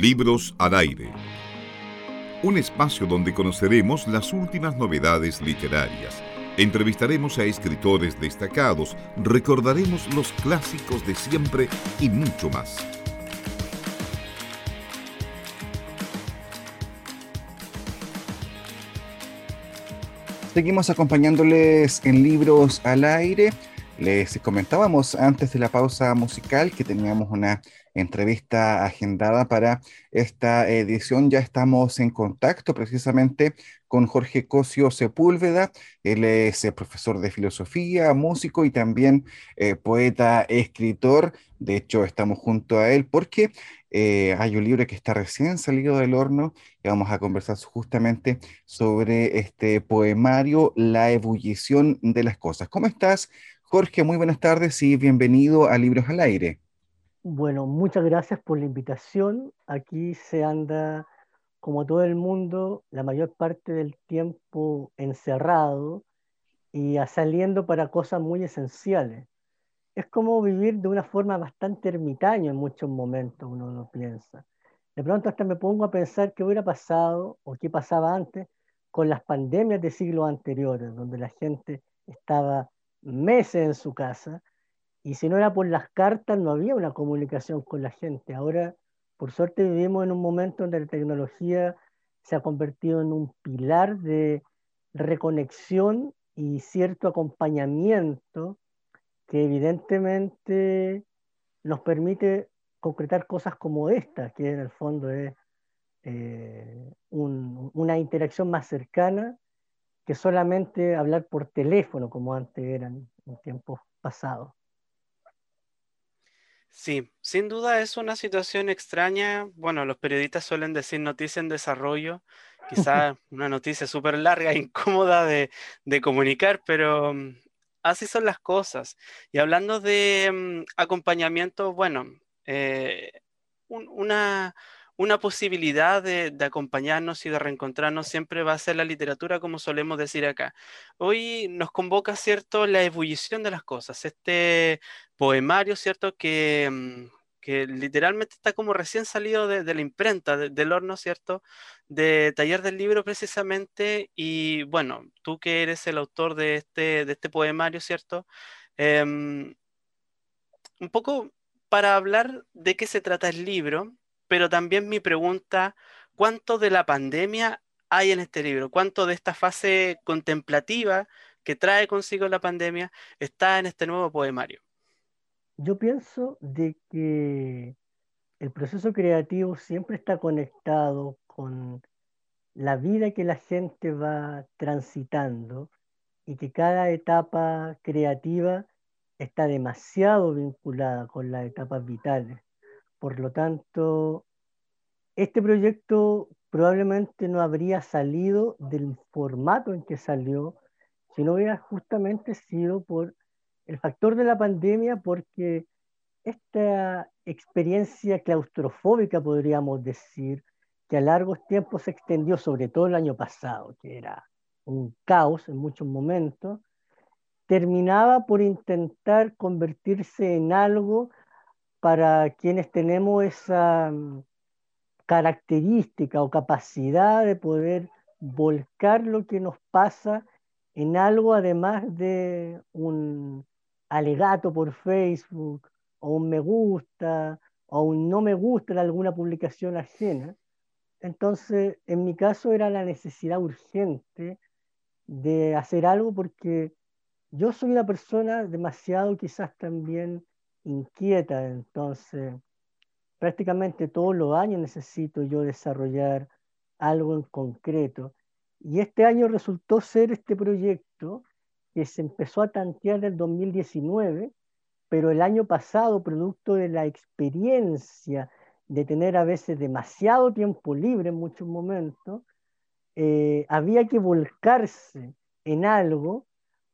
Libros al aire. Un espacio donde conoceremos las últimas novedades literarias. Entrevistaremos a escritores destacados, recordaremos los clásicos de siempre y mucho más. Seguimos acompañándoles en Libros al aire. Les comentábamos antes de la pausa musical que teníamos una entrevista agendada para esta edición. Ya estamos en contacto precisamente con Jorge Cosio Sepúlveda. Él es eh, profesor de filosofía, músico y también eh, poeta, escritor. De hecho, estamos junto a él porque eh, hay un libro que está recién salido del horno y vamos a conversar justamente sobre este poemario, La ebullición de las cosas. ¿Cómo estás, Jorge? Muy buenas tardes y bienvenido a Libros al Aire. Bueno, muchas gracias por la invitación. Aquí se anda, como todo el mundo, la mayor parte del tiempo encerrado y saliendo para cosas muy esenciales. Es como vivir de una forma bastante ermitaña en muchos momentos, uno lo piensa. De pronto hasta me pongo a pensar qué hubiera pasado o qué pasaba antes con las pandemias de siglos anteriores, donde la gente estaba meses en su casa y si no era por las cartas, no había una comunicación con la gente. Ahora, por suerte, vivimos en un momento donde la tecnología se ha convertido en un pilar de reconexión y cierto acompañamiento que evidentemente nos permite concretar cosas como esta, que en el fondo es eh, una interacción más cercana que solamente hablar por teléfono como antes eran en tiempos pasados. Sí, sin duda es una situación extraña. Bueno, los periodistas suelen decir noticia en desarrollo, quizá una noticia súper larga e incómoda de, comunicar, pero mm, así son las cosas. Y hablando de mm, acompañamiento, bueno, eh, una, una posibilidad de, acompañarnos y de reencontrarnos siempre va a ser la literatura, como solemos decir acá. Hoy nos convoca, ¿cierto?, la ebullición de las cosas, este poemario, ¿cierto?, que, mm, que literalmente está como recién salido de, la imprenta, del horno, ¿cierto?, de Taller del Libro precisamente. Y bueno, tú que eres el autor de este, de este poemario, ¿cierto? Em, un poco para hablar de qué se trata el libro, pero también mi pregunta, ¿cuánto de la pandemia hay en este libro? ¿Cuánto de esta fase contemplativa que trae consigo la pandemia está en este nuevo poemario? Yo pienso de que el proceso creativo siempre está conectado con la vida que la gente va transitando y que cada etapa creativa está demasiado vinculada con las etapas vitales. Por lo tanto, este proyecto probablemente no habría salido del formato en que salió si no hubiera justamente sido por el factor de la pandemia, porque esta experiencia claustrofóbica, podríamos decir, que a largos tiempos se extendió, sobre todo el año pasado, que era un caos en muchos momentos, terminaba por intentar convertirse en algo para quienes tenemos esa mm, característica o capacidad de poder volcar lo que nos pasa en algo además de un alegato por Facebook o un me gusta o un no me gusta en alguna publicación ajena. Entonces, en mi caso era la necesidad urgente de hacer algo porque yo soy una persona demasiado quizás también inquieta, entonces prácticamente todos los años necesito yo desarrollar algo en concreto. Y este año resultó ser este proyecto que se empezó a tantear en el 2019, pero el año pasado, producto de la experiencia de tener a veces demasiado tiempo libre en muchos momentos, eh, había que volcarse en algo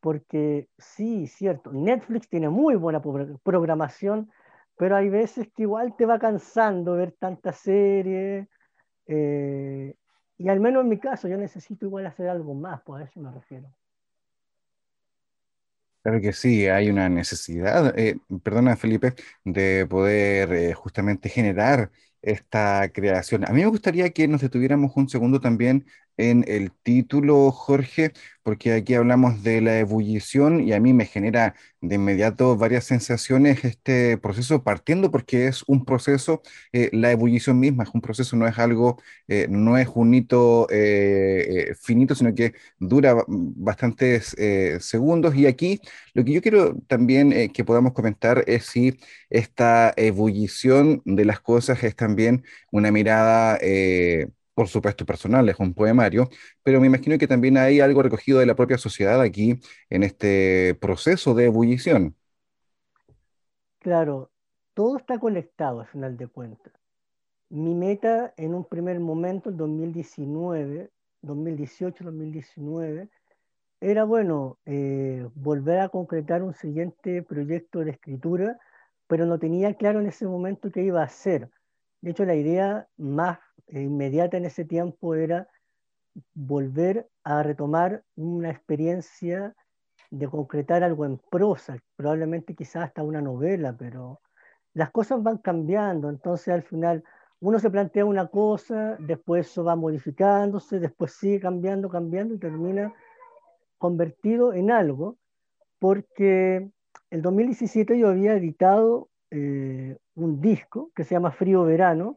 porque sí, cierto, Netflix tiene muy buena programación, pero hay veces que igual te va cansando ver tantas series, eh, y al menos en mi caso yo necesito igual hacer algo más, pues a eso me refiero. Claro que sí, hay una necesidad, eh, perdona Felipe, de poder eh, justamente generar esta creación. A mí me gustaría que nos detuviéramos un segundo también en el título, Jorge, porque aquí hablamos de la ebullición y a mí me genera de inmediato varias sensaciones este proceso, partiendo porque es un proceso, eh, la ebullición misma es un proceso, no es algo, eh, no es un hito eh, finito, sino que dura bastantes segundos. Y aquí lo que yo quiero también que podamos comentar es si esta ebullición de las cosas es también una mirada por supuesto personal, es un poemario, pero me imagino que también hay algo recogido de la propia sociedad aquí en este proceso de ebullición. Claro, todo está conectado al final de cuentas. Mi meta en un primer momento, en 2019, 2018, 2019, era, bueno, eh, volver a concretar un siguiente proyecto de escritura, pero no tenía claro en ese momento qué iba a hacer. De hecho, la idea más inmediata en ese tiempo era volver a retomar una experiencia de concretar algo en prosa, probablemente quizás hasta una novela, pero las cosas van cambiando, entonces al final uno se plantea una cosa, después eso va modificándose, después sigue cambiando, cambiando y termina convertido en algo, porque el 2017 yo había editado eh, un disco que se llama Frío Verano,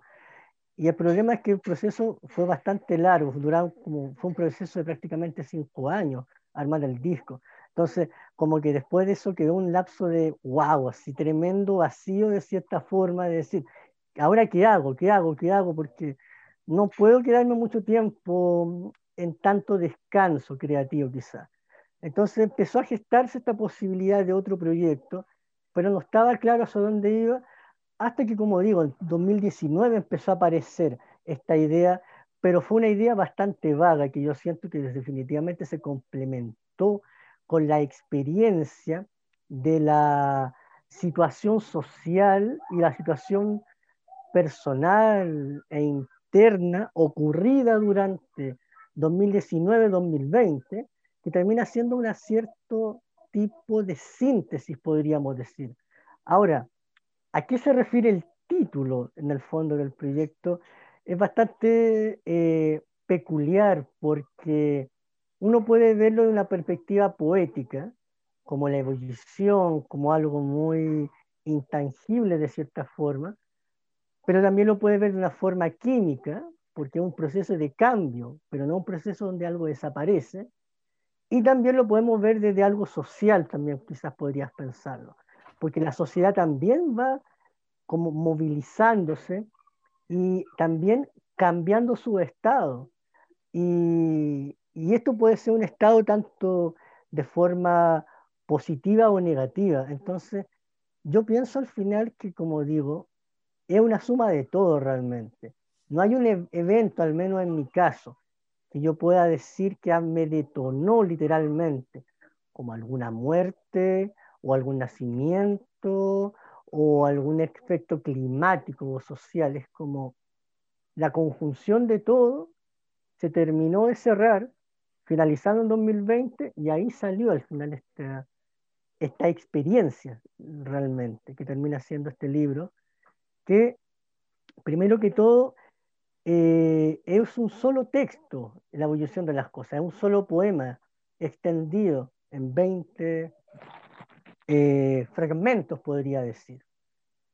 y el problema es que el proceso fue bastante largo, duró como, fue un proceso de prácticamente cinco años armar el disco. Entonces, como que después de eso quedó un lapso de wow, así tremendo vacío de cierta forma, de decir, ¿ahora qué hago? ¿Qué hago? ¿Qué hago? Porque no puedo quedarme mucho tiempo en tanto descanso creativo quizás. Entonces empezó a gestarse esta posibilidad de otro proyecto, pero no estaba claro hacia dónde iba hasta que, como digo, en 2019 empezó a aparecer esta idea, pero fue una idea bastante vaga que yo siento que definitivamente se complementó con la experiencia de la situación social y la situación personal e interna ocurrida durante 2019-2020, que termina siendo un cierto tipo de síntesis, podríamos decir. Ahora, ¿A qué se refiere el título en el fondo del proyecto? Es bastante eh, peculiar porque uno puede verlo de una perspectiva poética, como la ebullición, como algo muy intangible de cierta forma, pero también lo puede ver de una forma química, porque es un proceso de cambio, pero no un proceso donde algo desaparece, y también lo podemos ver desde algo social, también quizás podrías pensarlo porque la sociedad también va como movilizándose y también cambiando su estado. Y, esto puede ser un estado tanto de forma positiva o negativa. Entonces, yo pienso al final que, como digo, es una suma de todo realmente. No hay un e-, evento, al menos en mi caso, que yo pueda decir que me detonó literalmente, como alguna muerte o algún nacimiento o algún efecto climático o social. Es como la conjunción de todo se terminó de cerrar, finalizando en 2020, y ahí salió al final esta, esta experiencia realmente, que termina siendo este libro, que primero que todo eh, es un solo texto, la evolución de las cosas, es un solo poema extendido en 20, eh, fragmentos, podría decir.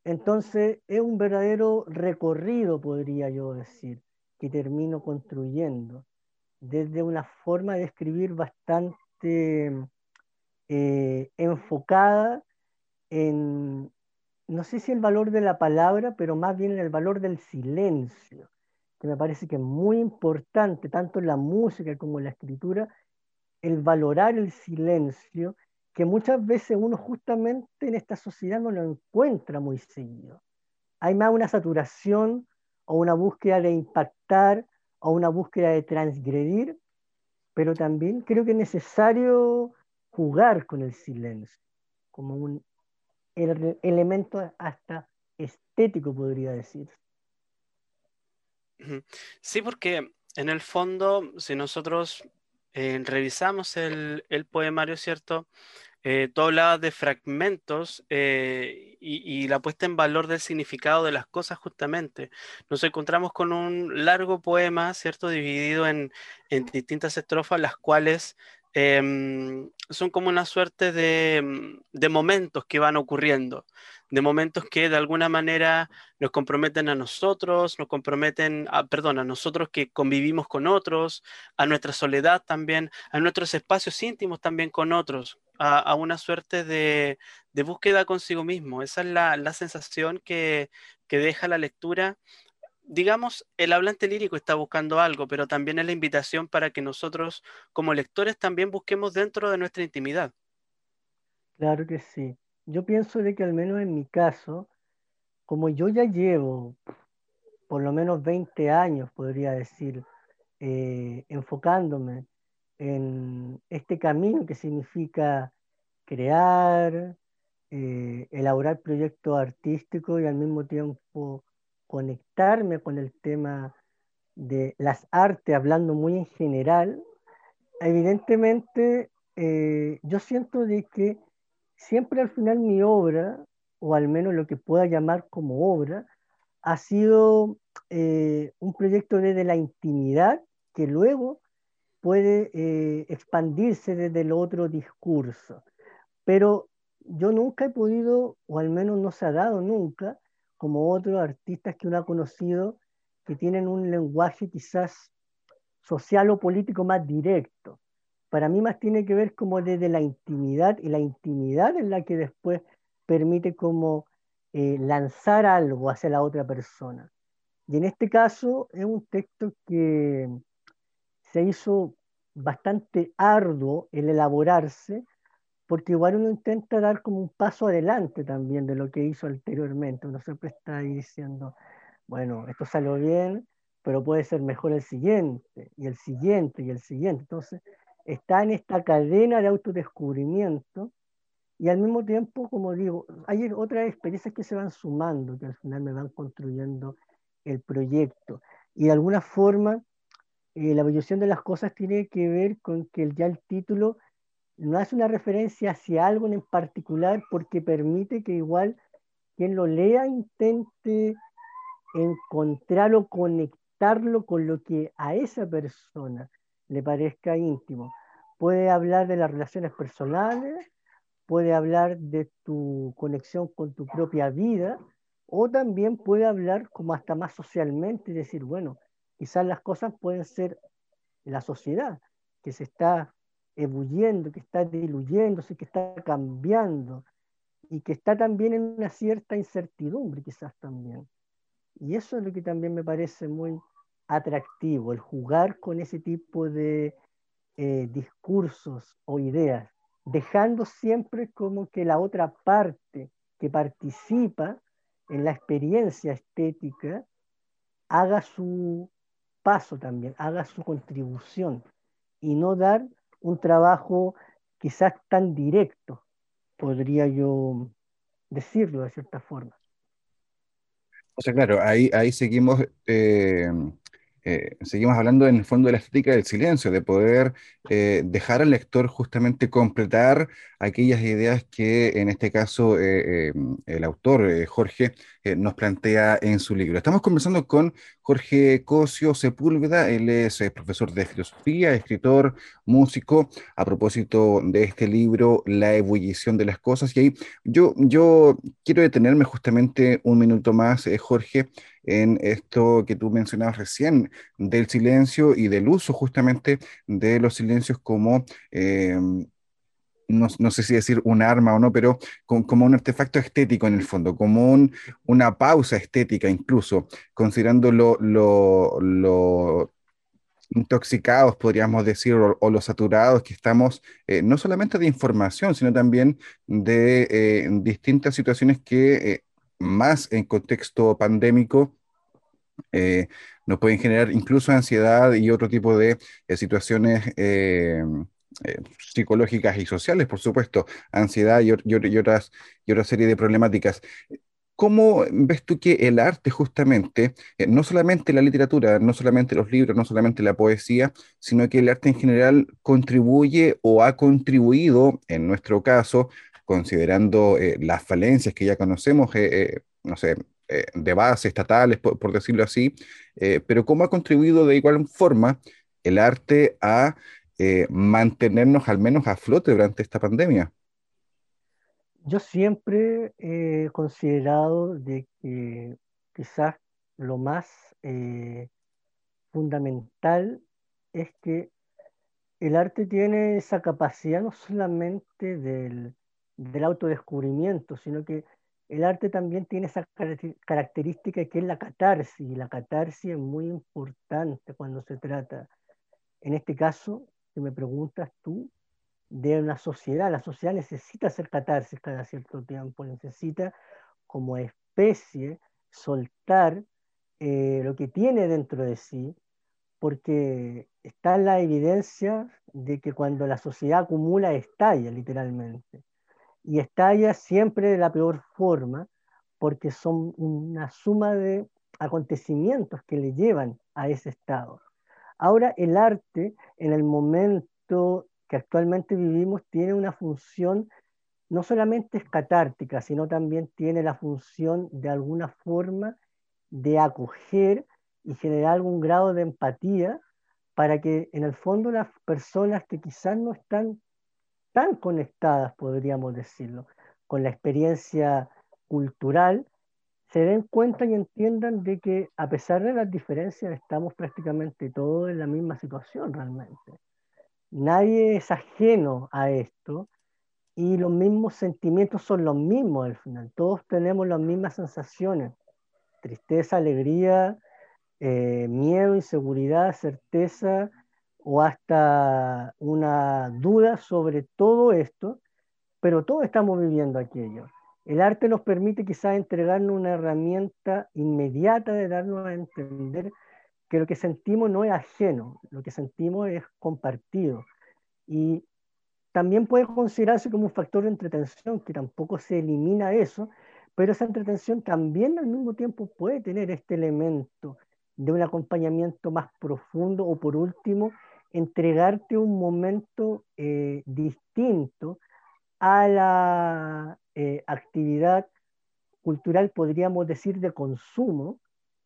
Entonces, es un verdadero recorrido, podría yo decir, que termino construyendo desde una forma de escribir bastante eh, enfocada en, no sé si el valor de la palabra, pero más bien el valor del silencio, que me parece que es muy importante, tanto en la música como en la escritura, el valorar el silencio que muchas veces uno justamente en esta sociedad no lo encuentra muy seguido. Hay más una saturación o una búsqueda de impactar o una búsqueda de transgredir, pero también creo que es necesario jugar con el silencio como un elemento hasta estético, podría decir. Sí, porque en el fondo, si nosotros eh, revisamos el, el, poemario, ¿cierto? Eh, tú hablabas de fragmentos eh, y, la puesta en valor del significado de las cosas justamente. Nos encontramos con un largo poema, ¿cierto? Dividido en, en distintas estrofas, las cuales Em, son como una suerte de, de, momentos que van ocurriendo, de momentos que de alguna manera nos comprometen a nosotros, nos comprometen, a, perdón, a nosotros que convivimos con otros, a nuestra soledad también, a nuestros espacios íntimos también con otros, a, a una suerte de, de, búsqueda consigo mismo. Esa es la, la sensación que, que deja la lectura digamos, el hablante lírico está buscando algo, pero también es la invitación para que nosotros como lectores también busquemos dentro de nuestra intimidad. Claro que sí. Yo pienso de que al menos en mi caso, como yo ya llevo por lo menos 20 años, podría decir, eh, enfocándome en este camino que significa crear, eh, elaborar proyectos artísticos y al mismo tiempo conectarme con el tema de las artes, hablando muy en general, evidentemente eh, yo siento de que siempre al final mi obra, o al menos lo que pueda llamar como obra, ha sido eh, un proyecto desde la intimidad que luego puede eh, expandirse desde el otro discurso. Pero yo nunca he podido, o al menos no se ha dado nunca, como otros artistas que uno ha conocido que tienen un lenguaje quizás social o político más directo. Para mí más tiene que ver como desde la intimidad y la intimidad es la que después permite como eh, lanzar algo hacia la otra persona. Y en este caso es un texto que se hizo bastante arduo el elaborarse porque igual uno intenta dar como un paso adelante también de lo que hizo anteriormente. Uno siempre está ahí diciendo, bueno, esto salió bien, pero puede ser mejor el siguiente, y el siguiente, y el siguiente. Entonces, está en esta cadena de autodescubrimiento y al mismo tiempo, como digo, hay otras experiencias que se van sumando, que al final me van construyendo el proyecto. Y de alguna forma, eh, la evolución de las cosas tiene que ver con que ya el título no hace una referencia hacia algo en particular porque permite que igual quien lo lea intente encontrarlo, conectarlo con lo que a esa persona le parezca íntimo. Puede hablar de las relaciones personales, puede hablar de tu conexión con tu propia vida, o también puede hablar como hasta más socialmente y decir, bueno, quizás las cosas pueden ser la sociedad, que se está ebulliendo, que está diluyéndose, que está cambiando y que está también en una cierta incertidumbre quizás también. Y eso es lo que también me parece muy atractivo, el jugar con ese tipo de eh, discursos o ideas, dejando siempre como que la otra parte que participa en la experiencia estética haga su paso también, haga su contribución y no dar un trabajo quizás tan directo, podría yo decirlo de cierta forma. O sea, claro, ahí, ahí seguimos eh, eh, seguimos hablando en el fondo de la estética del silencio, de poder eh, dejar al lector justamente completar aquellas ideas que en este caso eh, el autor Jorge nos plantea en su libro. Estamos conversando con Jorge Cosio Sepúlveda, él es profesor de filosofía, escritor, músico, a propósito de este libro, La ebullición de las cosas. Y ahí yo, yo quiero detenerme justamente un minuto más, Jorge, en esto que tú mencionabas recién del silencio y del uso justamente de los silencios como... Eh, no, sé si decir un arma o no, pero como un artefacto estético en el fondo, como un, una pausa estética incluso, considerando lo, lo, intoxicados, podríamos decir, o, los saturados que estamos, eh, no solamente de información, sino también de eh, distintas situaciones que más en contexto pandémico, eh, nos pueden generar incluso ansiedad y otro tipo de eh, situaciones eh, psicológicas y sociales, por supuesto, ansiedad y, otras, y otra serie de problemáticas. ¿Cómo ves tú que el arte justamente, no solamente la literatura, no solamente los libros, no solamente la poesía, sino que el arte en general contribuye o ha contribuido, en nuestro caso, considerando eh, las falencias que ya conocemos, eh, no sé, de base estatales, por, decirlo así, pero cómo ha contribuido de igual forma el arte a mantenernos al menos a flote durante esta pandemia? Yo siempre he considerado de que quizás lo más eh, fundamental es que el arte tiene esa capacidad no solamente del, autodescubrimiento, sino que el arte también tiene esa característica que es la catarsis, y la catarsis es muy importante cuando se trata, en este caso, si me preguntas tú, de una sociedad. La sociedad necesita hacer catarsis cada cierto tiempo, necesita como especie soltar eh, lo que tiene dentro de sí, porque está la evidencia de que cuando la sociedad acumula, estalla literalmente. Y estalla siempre de la peor forma, porque son una suma de acontecimientos que le llevan a ese estado. Ahora el arte, en el momento que actualmente vivimos tiene una función no solamente es catártica, sino también tiene la función de alguna forma de acoger y generar algún grado de empatía para que en el fondo las personas que quizás no están tan conectadas, podríamos decirlo, con la experiencia cultural, se den cuenta y entiendan de que a pesar de las diferencias estamos prácticamente todos en la misma situación realmente nadie es ajeno a esto y los mismos sentimientos son los mismos al final. Todos tenemos las mismas sensaciones, tristeza, alegría, eh, miedo, inseguridad, certeza o hasta una duda sobre todo esto, pero todos estamos viviendo aquello. El arte nos permite quizás entregarnos una herramienta inmediata de darnos a entender que lo que sentimos no es ajeno, lo que sentimos es compartido. Y también puede considerarse como un factor de entretención, que tampoco se elimina eso, pero esa entretención también al mismo tiempo puede tener este elemento de un acompañamiento más profundo o por último, entregarte un momento eh, distinto a la eh, actividad cultural, podríamos decir, de consumo,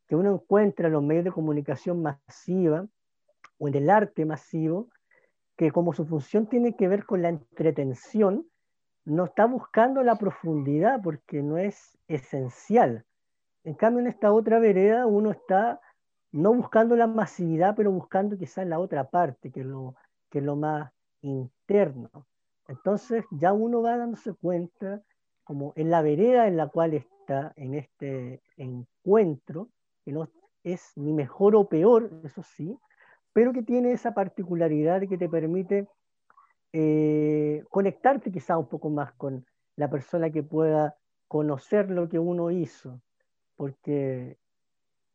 que uno encuentra en los medios de comunicación masiva o en el arte masivo, que como su función tiene que ver con la entretención, no está buscando la profundidad porque no es esencial. En cambio, en esta otra vereda uno está no buscando la masividad, pero buscando quizás la otra parte, que es lo, que lo más interno. Entonces ya uno va dándose cuenta como en la vereda en la cual está en este encuentro, que no es ni mejor o peor, eso sí, pero que tiene esa particularidad que te permite eh, conectarte quizá un poco más con la persona que pueda conocer lo que uno hizo, porque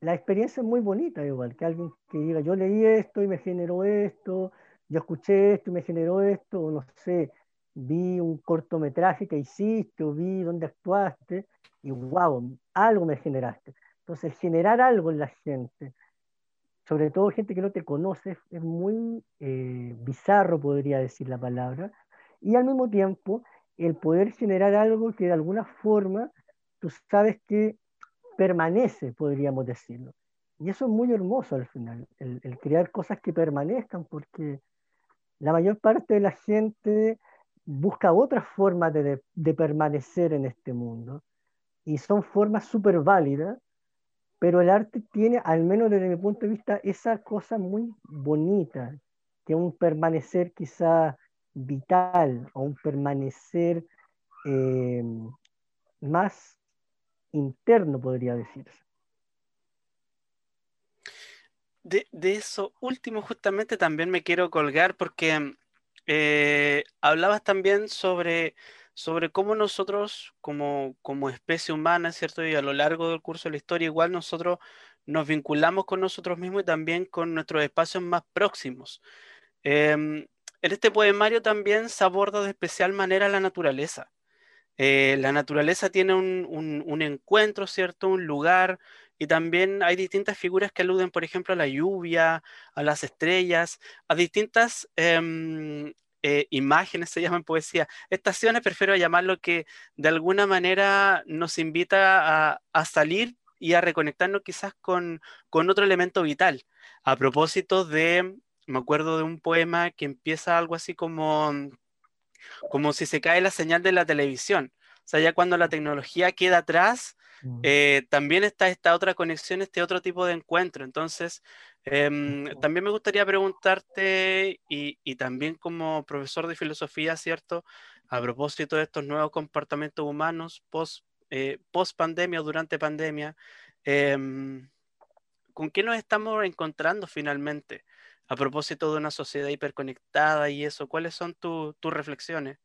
la experiencia es muy bonita igual, que alguien que diga, yo leí esto y me generó esto, yo escuché esto y me generó esto, o no sé, vi un cortometraje que hiciste o vi dónde actuaste y wow, algo me generaste. Entonces, generar algo en la gente, sobre todo gente que no te conoce, es muy eh, bizarro, podría decir la palabra, y al mismo tiempo el poder generar algo que de alguna forma tú sabes que permanece, podríamos decirlo. Y eso es muy hermoso al final, el, crear cosas que permanezcan, porque la mayor parte de la gente busca otras formas de, de permanecer en este mundo, y son formas súper válidas, pero el arte tiene, al menos desde mi punto de vista, esa cosa muy bonita, que un permanecer quizá vital o un permanecer eh, más interno, podría decirse. De, eso último justamente también me quiero colgar porque eh, hablabas también sobre sobre cómo nosotros como, como especie humana, ¿cierto? Y a lo largo del curso de la historia, igual nosotros nos vinculamos con nosotros mismos y también con nuestros espacios más próximos. Em, en este poemario también se aborda de especial manera la naturaleza. Eh, la naturaleza tiene un, encuentro, ¿cierto? Un lugar, y también hay distintas figuras que aluden, por ejemplo, a la lluvia, a las estrellas, a distintas em, eh, imágenes, se llaman poesía. Estaciones, prefiero llamarlo que de alguna manera nos invita a, salir y a reconectarnos quizás con, con otro elemento vital. A propósito de, me acuerdo de un poema que empieza algo así como como si se cae la señal de la televisión. O sea, ya cuando la tecnología queda atrás, mm. eh, también está esta otra conexión, este otro tipo de encuentro. Entonces, em, también me gustaría preguntarte, y, también como profesor de filosofía, ¿cierto? A propósito de estos nuevos comportamientos humanos post, eh, post pandemia o durante pandemia, em, ¿con qué nos estamos encontrando finalmente? A propósito de una sociedad hiperconectada y eso, ¿cuáles son tus reflexiones?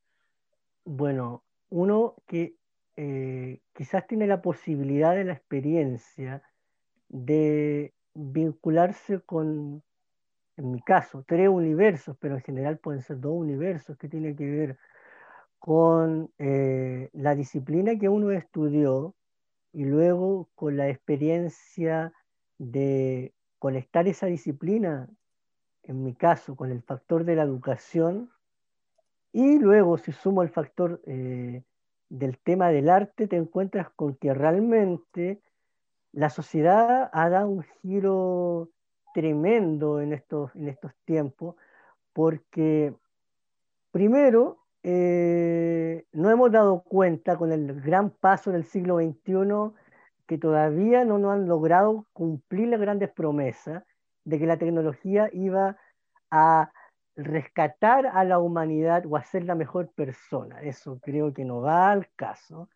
Bueno, uno que eh, quizás tiene la posibilidad de la experiencia de vincularse con, en mi caso, tres universos, pero en general pueden ser dos universos, que tiene que ver con eh, la disciplina que uno estudió y luego con la experiencia de conectar esa disciplina en mi caso, con el factor de la educación, y luego si sumo el factor eh, del tema del arte, te encuentras con que realmente la sociedad ha dado un giro tremendo en estos, en estos tiempos, porque primero eh, no hemos dado cuenta con el gran paso del siglo XXI que todavía no nos han logrado cumplir las grandes promesas de que la tecnología iba a rescatar a la humanidad o hacerla mejor persona. Eso creo que no va al caso.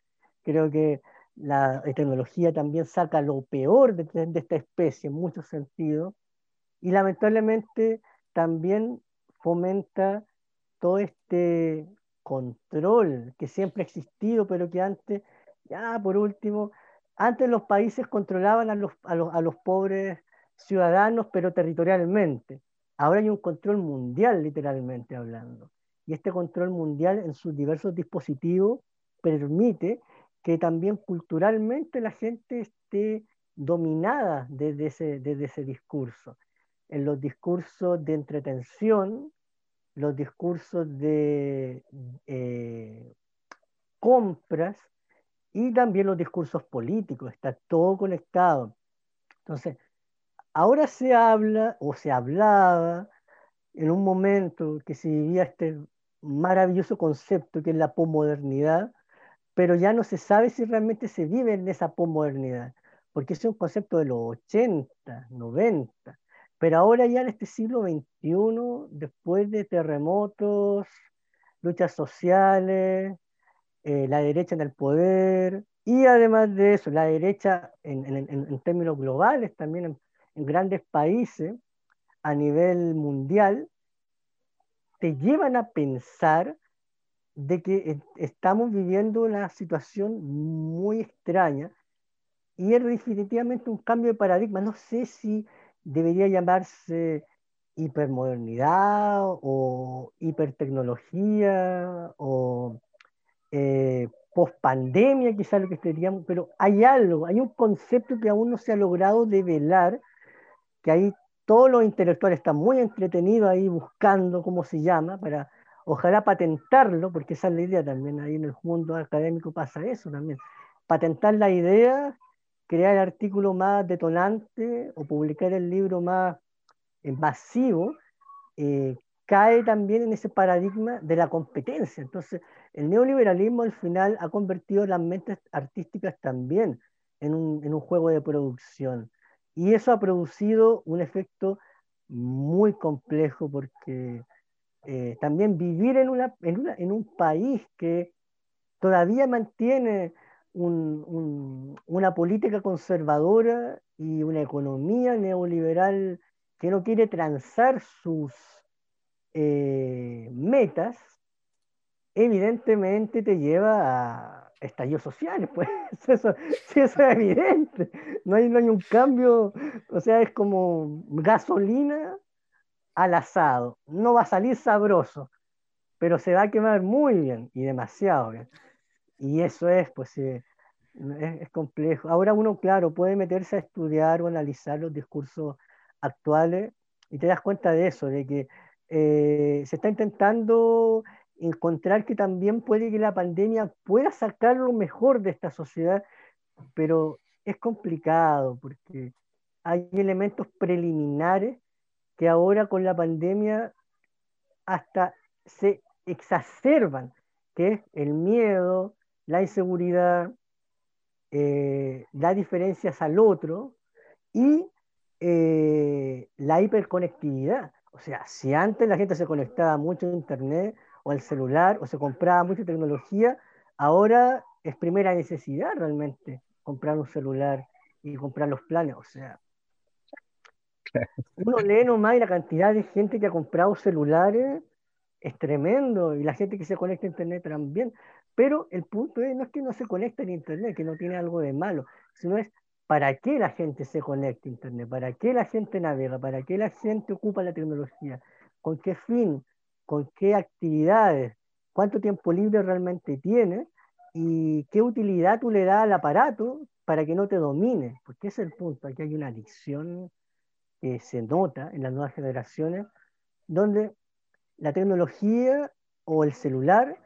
Creo que la tecnología también saca lo peor de, esta especie en muchos sentidos y lamentablemente también fomenta todo este control que siempre ha existido, pero que antes, ya por último, antes los países controlaban a los, a los, a los pobres ciudadanos, pero territorialmente. Ahora hay un control mundial, literalmente hablando. Y este control mundial en sus diversos dispositivos permite que también culturalmente la gente esté dominada desde ese, desde ese discurso. En los discursos de entretención, los discursos de eh, compras y también los discursos políticos, está todo conectado. Entonces, Ahora se habla o se hablaba en un momento que se vivía este maravilloso concepto que es la posmodernidad, pero ya no se sabe si realmente se vive en esa posmodernidad, porque es un concepto de los 80, 90, pero ahora ya en este siglo XXI, después de terremotos, luchas sociales, eh, la derecha en el poder, y además de eso, la derecha en, en términos globales también en grandes países a nivel mundial, te llevan a pensar de que estamos viviendo una situación muy extraña y es definitivamente un cambio de paradigma. No sé si debería llamarse hipermodernidad o hipertecnología o eh, pospandemia, quizás lo que estaríamos, pero hay algo, hay un concepto que aún no se ha logrado develar que ahí todos los intelectuales están muy entretenidos ahí buscando cómo se llama, para ojalá patentarlo, porque esa es la idea también, ahí en el mundo académico pasa eso también, patentar la idea, crear el artículo más detonante o publicar el libro más masivo, eh, cae también en ese paradigma de la competencia. Entonces, el neoliberalismo al final ha convertido las mentes artísticas también en un, en un juego de producción. Y eso ha producido un efecto muy complejo porque eh, también vivir en, una, en, un país que todavía mantiene una política conservadora y una economía neoliberal que no quiere transar sus eh, metas, evidentemente te lleva a, estallidos sociales, pues eso, sí, eso es evidente. No hay, no hay un cambio, o sea, es como gasolina al asado. No va a salir sabroso, pero se va a quemar muy bien y demasiado bien. Y eso es, pues, es, complejo. Ahora uno, claro, puede meterse a estudiar o analizar los discursos actuales y te das cuenta de eso, de que eh, se está intentando encontrar que también puede que la pandemia pueda sacar lo mejor de esta sociedad, pero es complicado porque hay elementos preliminares que ahora con la pandemia hasta se exacerban, que es el miedo, la inseguridad, eh, las diferencias al otro y eh, la hiperconectividad. O sea, si antes la gente se conectaba mucho a Internet o al celular o se compraba mucha tecnología, ahora es primera necesidad realmente comprar un celular y comprar los planes. O sea, uno lee nomás y la cantidad de gente que ha comprado celulares es tremendo y la gente que se conecta a Internet también. Pero el punto es, no es que no se conecte a Internet, que no tiene algo de malo, sino es para qué la gente se conecta a Internet, para qué la gente navega, para qué la gente ocupa la tecnología, con qué fin, con qué actividades, cuánto tiempo libre realmente tiene y qué utilidad tú le das al aparato para que no te domine, porque es el punto, aquí hay una adicción que se nota en las nuevas generaciones, donde la tecnología o el celular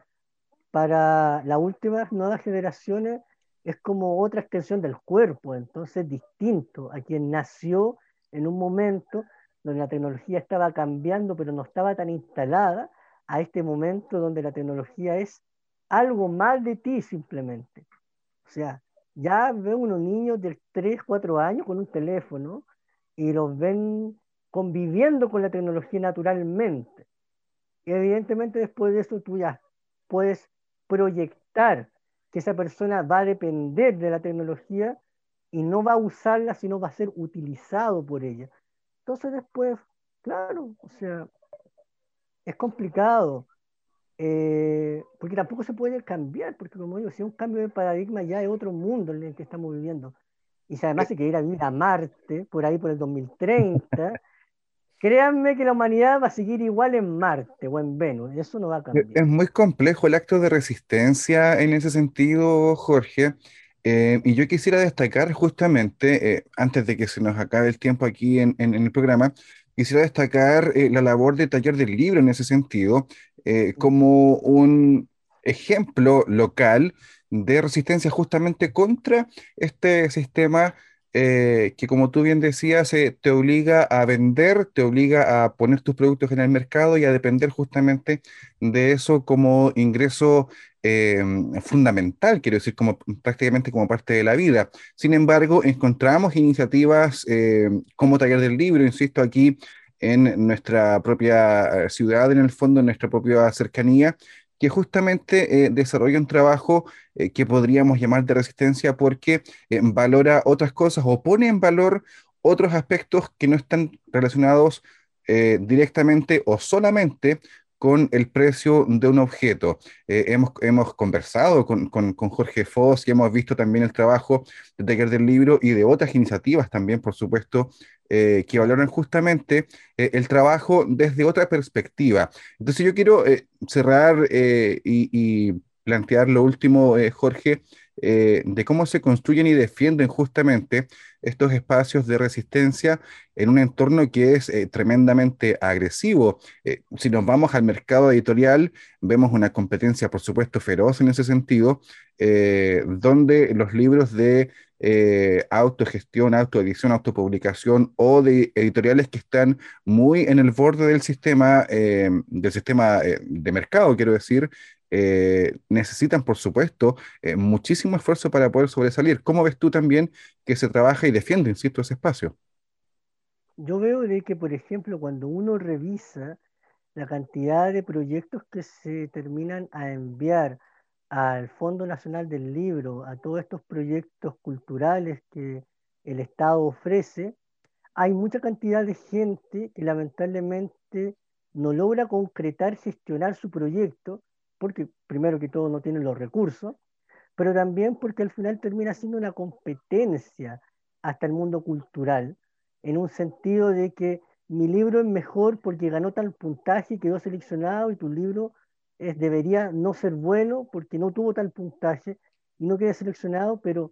para las últimas nuevas generaciones es como otra extensión del cuerpo, entonces distinto a quien nació en un momento donde la tecnología estaba cambiando pero no estaba tan instalada, a este momento donde la tecnología es algo más de ti simplemente. O sea, ya veo unos niños de 3, 4 años con un teléfono y los ven conviviendo con la tecnología naturalmente. Y evidentemente después de eso tú ya puedes proyectar que esa persona va a depender de la tecnología y no va a usarla, sino va a ser utilizado por ella. Entonces después, claro, o sea, es complicado, eh, porque tampoco se puede cambiar, porque como digo, si es un cambio de paradigma ya es otro mundo en el que estamos viviendo. Y si además se quiere ir a vivir a Marte, por ahí por el 2030, créanme que la humanidad va a seguir igual en Marte o en Venus, eso no va a cambiar. Es muy complejo el acto de resistencia en ese sentido, Jorge. Eh, y yo quisiera destacar justamente, eh, antes de que se nos acabe el tiempo aquí en, el programa, quisiera destacar eh, la labor de taller del libro en ese sentido, como un ejemplo local de resistencia justamente contra este sistema eh, que como tú bien decías, eh, te obliga a vender, te obliga a poner tus productos en el mercado y a depender justamente de eso como ingreso eh, fundamental, quiero decir, como prácticamente como parte de la vida. Sin embargo, encontramos iniciativas como Taller del Libro, insisto, aquí en nuestra propia ciudad, en el fondo, en nuestra propia cercanía, que justamente eh, desarrolla un trabajo eh, que podríamos llamar de resistencia porque eh, valora otras cosas o pone en valor otros aspectos que no están relacionados directamente o solamente con el precio de un objeto. hemos, hemos conversado con, con, con, Jorge Foss y hemos visto también el trabajo de Taller del Libro y de otras iniciativas también, por supuesto, eh, que valoran justamente eh, el trabajo desde otra perspectiva. Entonces yo quiero eh, cerrar y, plantear lo último, Jorge, de cómo se construyen y defienden justamente estos espacios de resistencia en un entorno que es tremendamente agresivo. si nos vamos al mercado editorial, vemos una competencia, por supuesto, feroz en ese sentido, donde los libros de eh, autogestión, autoedición, autopublicación o de editoriales que están muy en el borde del sistema, eh, del sistema eh, de mercado, quiero decir, necesitan, por supuesto, muchísimo esfuerzo para poder sobresalir. ¿Cómo ves tú también que se trabaja y defiende, insisto, ese espacio? Yo veo de que, por ejemplo, cuando uno revisa la cantidad de proyectos que se terminan a enviar al Fondo Nacional del Libro, a todos estos proyectos culturales que el Estado ofrece, hay mucha cantidad de gente que lamentablemente no logra concretar, gestionar su proyecto, porque primero que todo no tienen los recursos, pero también porque al final termina siendo una competencia hasta el mundo cultural, en un sentido de que mi libro es mejor porque ganó tal puntaje y quedó seleccionado y tu libro es, debería no ser bueno porque no tuvo tal puntaje y no queda seleccionado, pero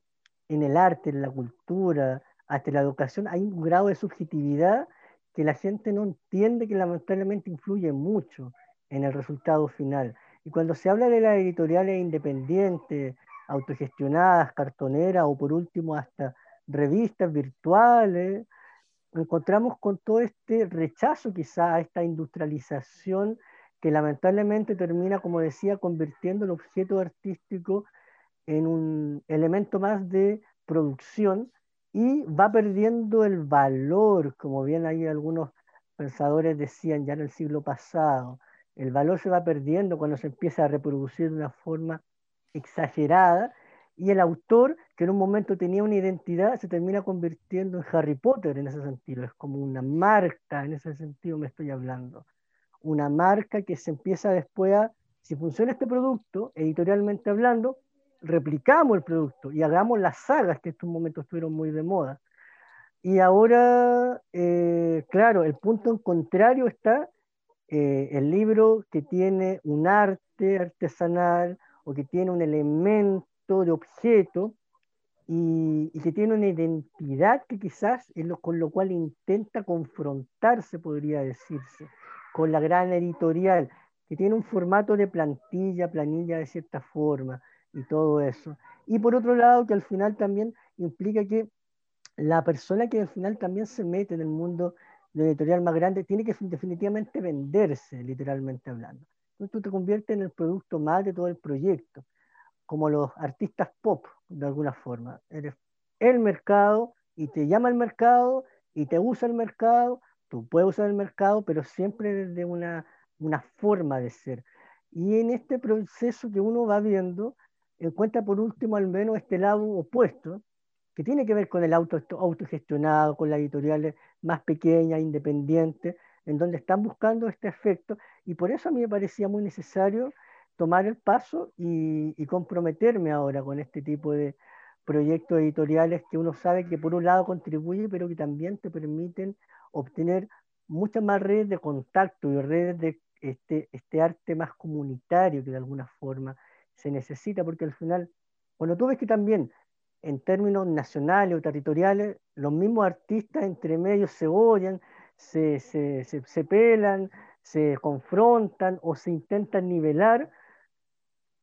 en el arte, en la cultura, hasta la educación, hay un grado de subjetividad que la gente no entiende que lamentablemente influye mucho en el resultado final. Y cuando se habla de las editoriales independientes, autogestionadas, cartoneras o por último hasta revistas virtuales, encontramos con todo este rechazo quizá a esta industrialización que lamentablemente termina, como decía, convirtiendo el objeto artístico en un elemento más de producción y va perdiendo el valor, como bien ahí algunos pensadores decían ya en el siglo pasado. El valor se va perdiendo cuando se empieza a reproducir de una forma exagerada y el autor, que en un momento tenía una identidad, se termina convirtiendo en Harry Potter en ese sentido. Es como una marca, en ese sentido me estoy hablando. Una marca que se empieza después a, si funciona este producto, editorialmente hablando, replicamos el producto y hagamos las sagas que en estos momentos estuvieron muy de moda. Y ahora, eh, claro, el punto contrario está eh, el libro que tiene un arte artesanal o que tiene un elemento de objeto y, que tiene una identidad que quizás es con lo cual intenta confrontarse, podría decirse, con la gran editorial, que tiene un formato de plantilla, planilla de cierta forma y todo eso. Y por otro lado, que al final también implica que la persona que al final también se mete en el mundo de editorial más grande tiene que definitivamente venderse, literalmente hablando. Entonces tú te conviertes en el producto más de todo el proyecto como los artistas pop, de alguna forma. Eres el mercado y te llama el mercado y te usa el mercado, tú puedes usar el mercado, pero siempre desde una, una forma de ser. Y en este proceso que uno va viendo, encuentra por último al menos este lado opuesto, que tiene que ver con el auto, autogestionado, con las editoriales más pequeñas, independientes, en donde están buscando este efecto. Y por eso a mí me parecía muy necesario tomar el paso y, comprometerme ahora con este tipo de proyectos editoriales que uno sabe que por un lado contribuye, pero que también te permiten obtener muchas más redes de contacto y redes de este, este arte más comunitario que de alguna forma se necesita, porque al final, cuando tú ves que también en términos nacionales o territoriales, los mismos artistas entre medios se odian, se, se, se, se pelan, se confrontan o se intentan nivelar,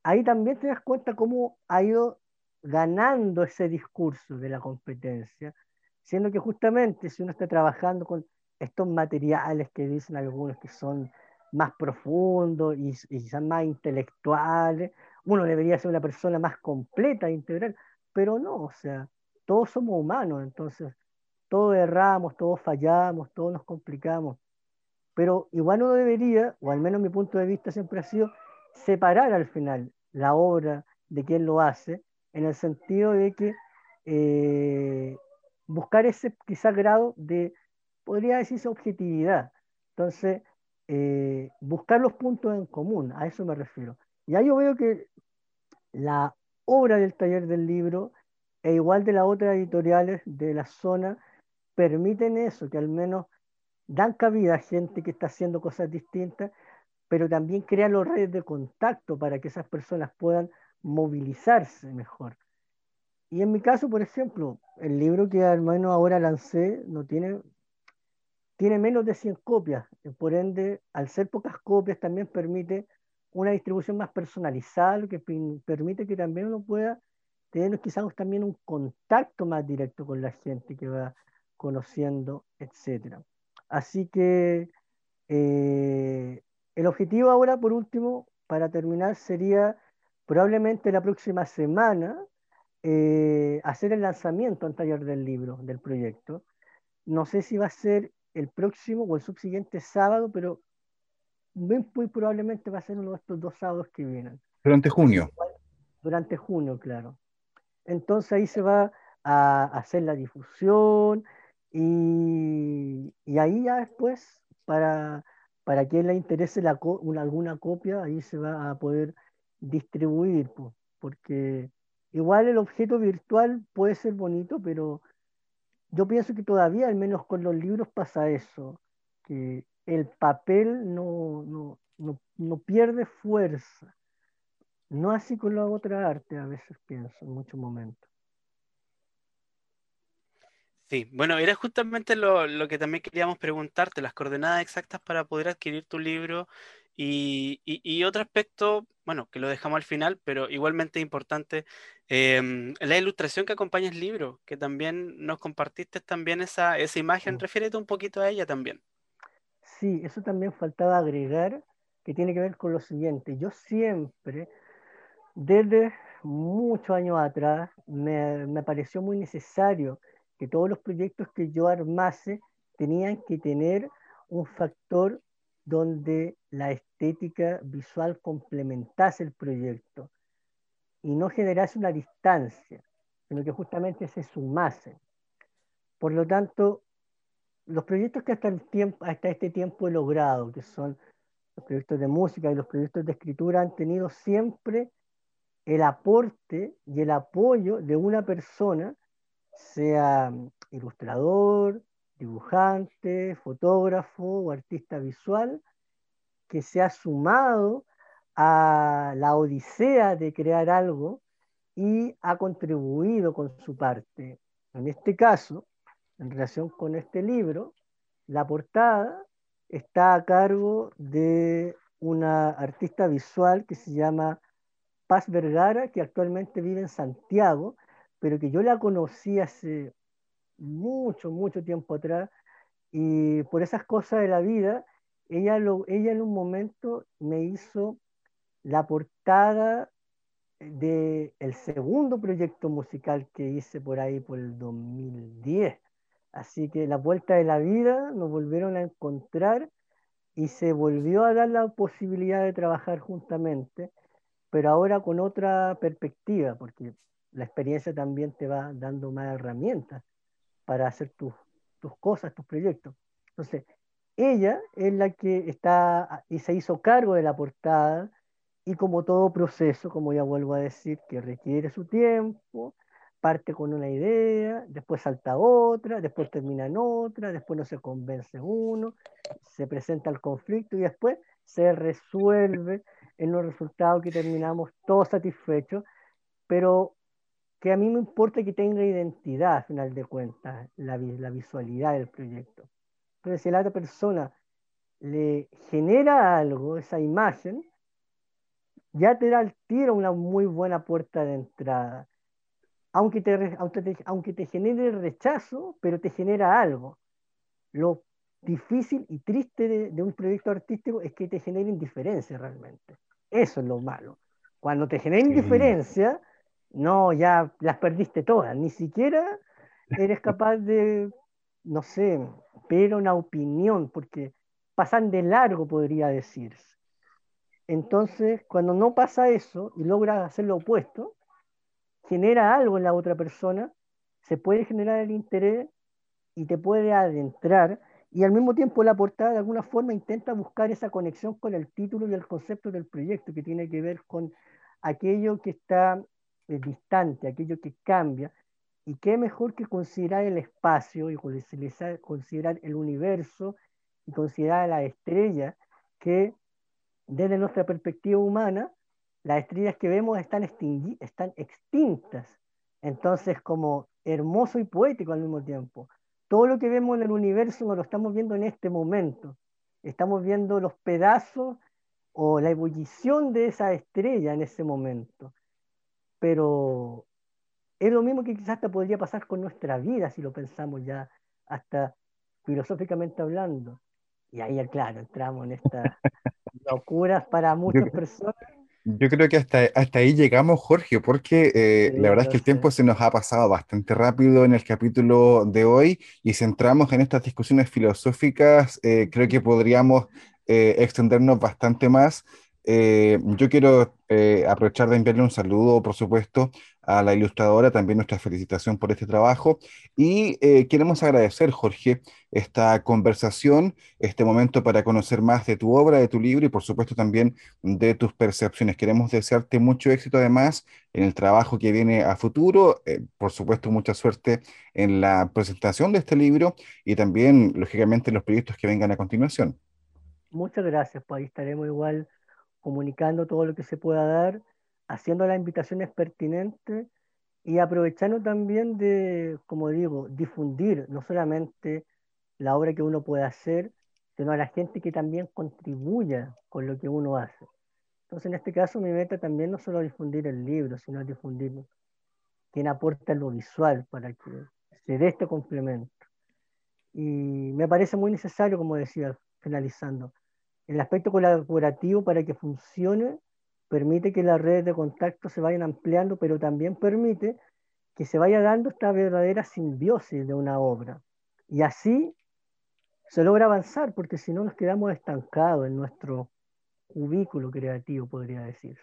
ahí también te das cuenta cómo ha ido ganando ese discurso de la competencia, siendo que justamente si uno está trabajando con estos materiales que dicen algunos que son más profundos y, y más intelectuales, uno debería ser una persona más completa e integral, pero no, o sea, todos somos humanos, entonces todos erramos, todos fallamos, todos nos complicamos, pero igual uno debería, o al menos mi punto de vista siempre ha sido, separar al final la obra de quien lo hace, en el sentido de que eh, buscar ese quizá grado de, podría decirse, objetividad. Entonces, eh, buscar los puntos en común, a eso me refiero. Y ahí yo veo que la obra del taller del libro, e igual de las otras editoriales de la zona, permiten eso, que al menos dan cabida a gente que está haciendo cosas distintas pero también crea los redes de contacto para que esas personas puedan movilizarse mejor. Y en mi caso, por ejemplo, el libro que al menos ahora lancé no tiene, tiene menos de 100 copias, por ende, al ser pocas copias también permite una distribución más personalizada, lo que permite que también uno pueda tener quizás también un contacto más directo con la gente que va conociendo, etc. Así que eh, el objetivo ahora, por último, para terminar, sería probablemente la próxima semana eh, hacer el lanzamiento en taller del libro, del proyecto. No sé si va a ser el próximo o el subsiguiente sábado, pero muy, probablemente va a ser uno de estos dos sábados que vienen. Durante junio. Durante junio, claro. Entonces ahí se va a hacer la difusión y, y ahí ya después, para para quien le interese la alguna copia, ahí se va a poder distribuir, porque igual el objeto virtual puede ser bonito, pero yo pienso que todavía, al menos con los libros, pasa eso, que el papel no, no, no pierde fuerza. No así con la otra arte, a veces pienso, en muchos momentos. Sí, bueno, era justamente lo, lo, que también queríamos preguntarte, las coordenadas exactas para poder adquirir tu libro y, y, otro aspecto, bueno, que lo dejamos al final, pero igualmente importante, em, la ilustración que acompaña el libro, que también nos compartiste también esa, esa imagen, refiérete un poquito a ella también. Sí, eso también faltaba agregar, que tiene que ver con lo siguiente. Yo siempre, desde muchos años atrás, me, me pareció muy necesario que todos los proyectos que yo armase tenían que tener un factor donde la estética visual complementase el proyecto y no generase una distancia, sino que justamente se sumase. Por lo tanto, los proyectos que hasta, este tiempo he logrado, que son los proyectos de música y los proyectos de escritura, han tenido siempre el aporte y el apoyo de una persona, sea ilustrador, dibujante, fotógrafo o artista visual, que se ha sumado a la odisea de crear algo y ha contribuido con su parte. En este caso, en relación con este libro, la portada está a cargo de una artista visual que se llama Paz Vergara, que actualmente vive en Santiago, pero que yo la conocí hace mucho, mucho tiempo atrás, y por esas cosas de la vida, ella, ella en un momento me hizo la portada del el segundo proyecto musical que hice por ahí por el 2010. Así que la vuelta de la vida nos volvieron a encontrar y se volvió a dar la posibilidad de trabajar juntamente, pero ahora con otra perspectiva, porque la experiencia también te va dando más herramientas para hacer tus, tus cosas, tus proyectos. Entonces, ella es la que está y se hizo cargo de la portada y como todo proceso, como ya vuelvo a decir, que requiere su tiempo, parte con una idea, después salta otra, después termina en otra, después no se convence uno, se presenta el conflicto y después se resuelve en los resultados que terminamos todos satisfechos, pero que a mí me importa que tenga identidad, a final de cuentas, la, la visualidad del proyecto. Entonces, si la otra persona le genera algo, esa imagen, ya te da al tiro una muy buena puerta de entrada. Aunque te, aunque te, genere rechazo, pero te genera algo. Lo difícil y triste de, de, un proyecto artístico es que te genere indiferencia realmente. Eso es lo malo. Cuando te genera indiferencia, no, ya las perdiste todas, ni siquiera eres capaz de, no sé, ver una opinión, porque pasan de largo, podría decirse. Entonces, cuando no pasa eso y logra hacer lo opuesto, genera algo en la otra persona, se puede generar el interés y te puede adentrar, y al mismo tiempo la portada de alguna forma intenta buscar esa conexión con el título y el concepto del proyecto, que tiene que ver con aquello que está distante, aquello que cambia, y qué mejor que considerar el espacio y considerar el universo y considerar la estrella que desde nuestra perspectiva humana, las estrellas que vemos están, están extintas. Entonces, como hermoso y poético al mismo tiempo. Todo lo que vemos en el universo no lo estamos viendo en este momento. Estamos viendo los pedazos o la ebullición de esa estrella en ese momento pero es lo mismo que quizás hasta podría pasar con nuestra vida si lo pensamos ya hasta filosóficamente hablando. Y ahí, claro, entramos en estas locuras para muchas personas. Yo creo que hasta, hasta ahí llegamos, Jorge, porque eh, la verdad es que el tiempo se nos ha pasado bastante rápido en el capítulo de hoy y si entramos en estas discusiones filosóficas, eh, creo que podríamos eh, extendernos bastante más. Eh, yo quiero eh, aprovechar de enviarle un saludo, por supuesto, a la ilustradora, también nuestra felicitación por este trabajo. Y eh, queremos agradecer, Jorge, esta conversación, este momento para conocer más de tu obra, de tu libro y, por supuesto, también de tus percepciones. Queremos desearte mucho éxito, además, en el trabajo que viene a futuro. por supuesto, mucha suerte en la presentación de este libro y también, lógicamente, en los proyectos que vengan a continuación. Muchas gracias, pues ahí estaremos igual comunicando todo lo que se pueda dar, haciendo las invitaciones pertinentes y aprovechando también de, como digo, difundir no solamente la obra que uno puede hacer, sino a la gente que también contribuya con lo que uno hace. Entonces, en este caso, mi meta también no solo difundir el libro, sino difundir quien aporta lo visual para que se dé este complemento. Y me parece muy necesario, como decía, finalizando, el aspecto colaborativo para que funcione permite que las redes de contacto se vayan ampliando, pero también permite que se vaya dando esta verdadera simbiosis de una obra. Y así se logra avanzar, porque si no nos quedamos estancados en nuestro cubículo creativo, podría decir.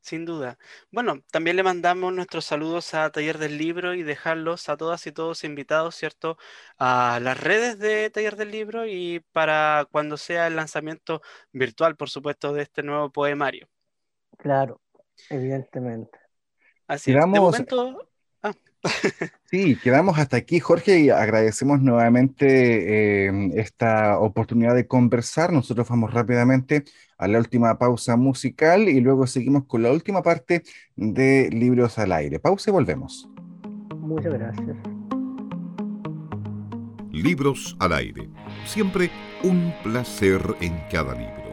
Sin duda. Bueno, también le mandamos nuestros saludos a Taller del Libro y dejarlos a todas y todos invitados, ¿cierto? A las redes de Taller del Libro y para cuando sea el lanzamiento virtual, por supuesto, de este nuevo poemario. Claro, evidentemente. Así es. De momento, Ah. Sí, quedamos hasta aquí, Jorge, y agradecemos nuevamente eh, esta oportunidad de conversar. Nosotros vamos rápidamente a la última pausa musical y luego seguimos con la última parte de Libros al Aire. Pausa y volvemos. Muchas gracias. Libros al Aire. Siempre un placer en cada libro.